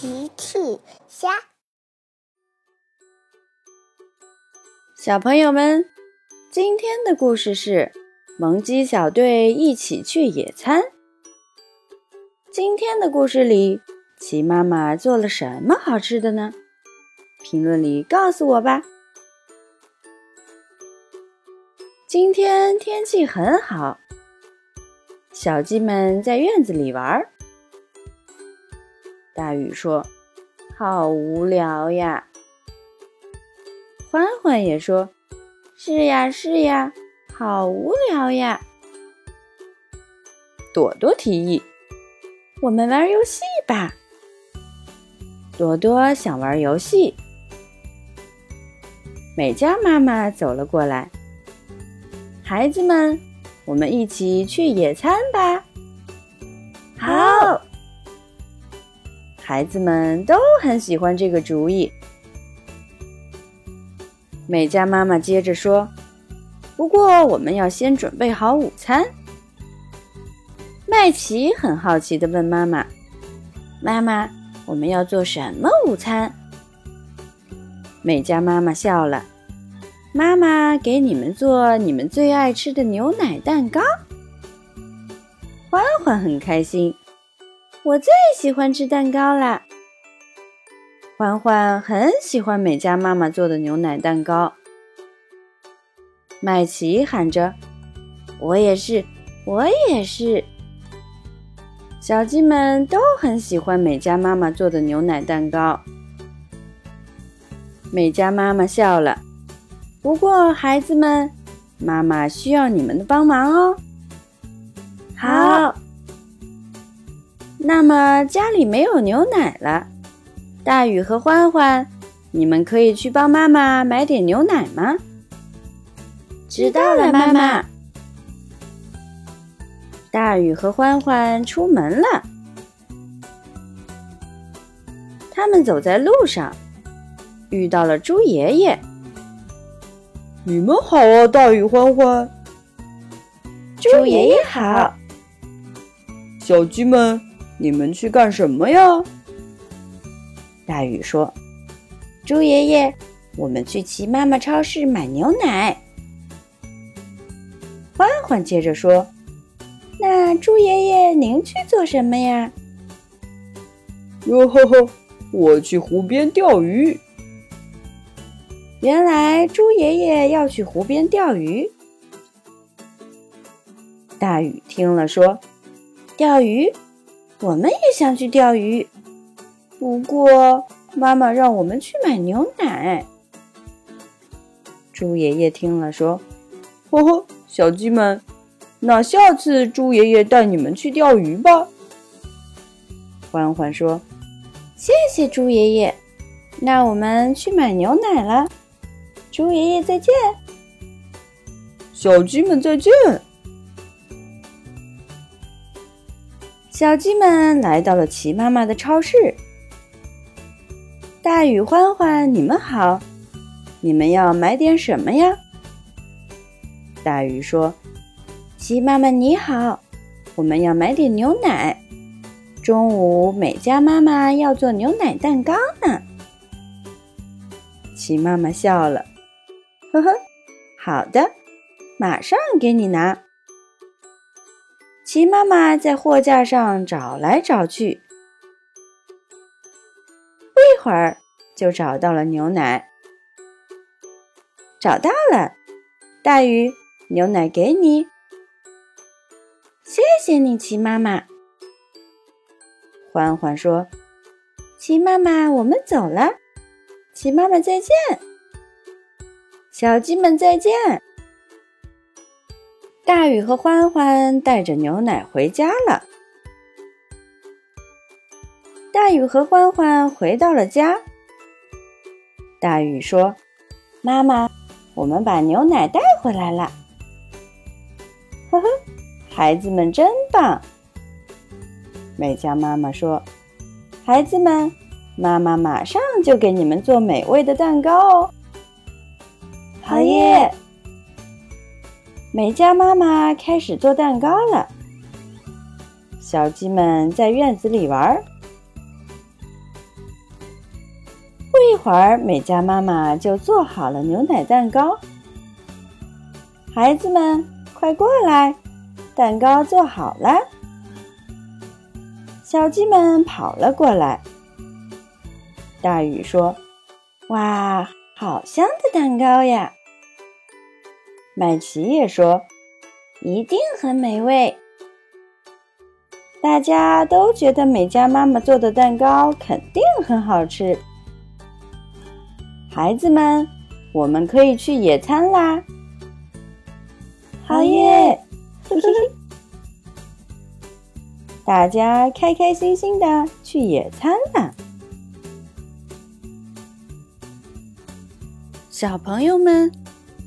奇趣虾，小朋友们，今天的故事是萌鸡小队一起去野餐。今天的故事里，奇妈妈做了什么好吃的呢？评论里告诉我吧。今天天气很好，小鸡们在院子里玩儿。大雨说：“好无聊呀。”欢欢也说：“是呀，是呀，好无聊呀。”朵朵提议：“我们玩游戏吧。”朵朵想玩游戏。美嘉妈妈走了过来：“孩子们，我们一起去野餐吧。”孩子们都很喜欢这个主意。美嘉妈妈接着说：“不过我们要先准备好午餐。”麦琪很好奇的问妈妈：“妈妈，我们要做什么午餐？”美嘉妈妈笑了：“妈妈给你们做你们最爱吃的牛奶蛋糕。”欢欢很开心。我最喜欢吃蛋糕啦！欢欢很喜欢美嘉妈妈做的牛奶蛋糕。麦琪喊着：“我也是，我也是。”小鸡们都很喜欢美嘉妈妈做的牛奶蛋糕。美嘉妈妈笑了：“不过，孩子们，妈妈需要你们的帮忙哦。”好。那么家里没有牛奶了，大雨和欢欢，你们可以去帮妈妈买点牛奶吗？知道了，妈妈。大雨和欢欢出门了，他们走在路上，遇到了猪爷爷。你们好啊，大雨欢欢。猪爷爷好，小鸡们。你们去干什么呀？大雨说：“猪爷爷，我们去齐妈妈超市买牛奶。”欢欢接着说：“那猪爷爷您去做什么呀？”哟呵呵，我去湖边钓鱼。原来猪爷爷要去湖边钓鱼。大雨听了说：“钓鱼。”我们也想去钓鱼，不过妈妈让我们去买牛奶。猪爷爷听了说：“呵呵，小鸡们，那下次猪爷爷带你们去钓鱼吧。”欢欢说：“谢谢猪爷爷，那我们去买牛奶了。”猪爷爷再见，小鸡们再见。小鸡们来到了齐妈妈的超市。大雨、欢欢，你们好，你们要买点什么呀？大雨说：“齐妈妈你好，我们要买点牛奶。中午美嘉妈妈要做牛奶蛋糕呢。”齐妈妈笑了，呵呵，好的，马上给你拿。齐妈妈在货架上找来找去，不一会儿就找到了牛奶。找到了，大鱼，牛奶给你。谢谢你，齐妈妈。欢欢说：“齐妈妈，我们走了。齐妈妈再见，小鸡们再见。”大雨和欢欢带着牛奶回家了。大雨和欢欢回到了家。大雨说：“妈妈，我们把牛奶带回来了。”呵呵，孩子们真棒。美嘉妈妈说：“孩子们，妈妈马上就给你们做美味的蛋糕哦。”好耶！美嘉妈妈开始做蛋糕了。小鸡们在院子里玩。不一会儿，美嘉妈妈就做好了牛奶蛋糕。孩子们，快过来，蛋糕做好了。小鸡们跑了过来。大雨说：“哇，好香的蛋糕呀！”麦琪也说：“一定很美味。”大家都觉得美嘉妈妈做的蛋糕肯定很好吃。孩子们，我们可以去野餐啦！好耶！大家开开心心的去野餐啦！小朋友们。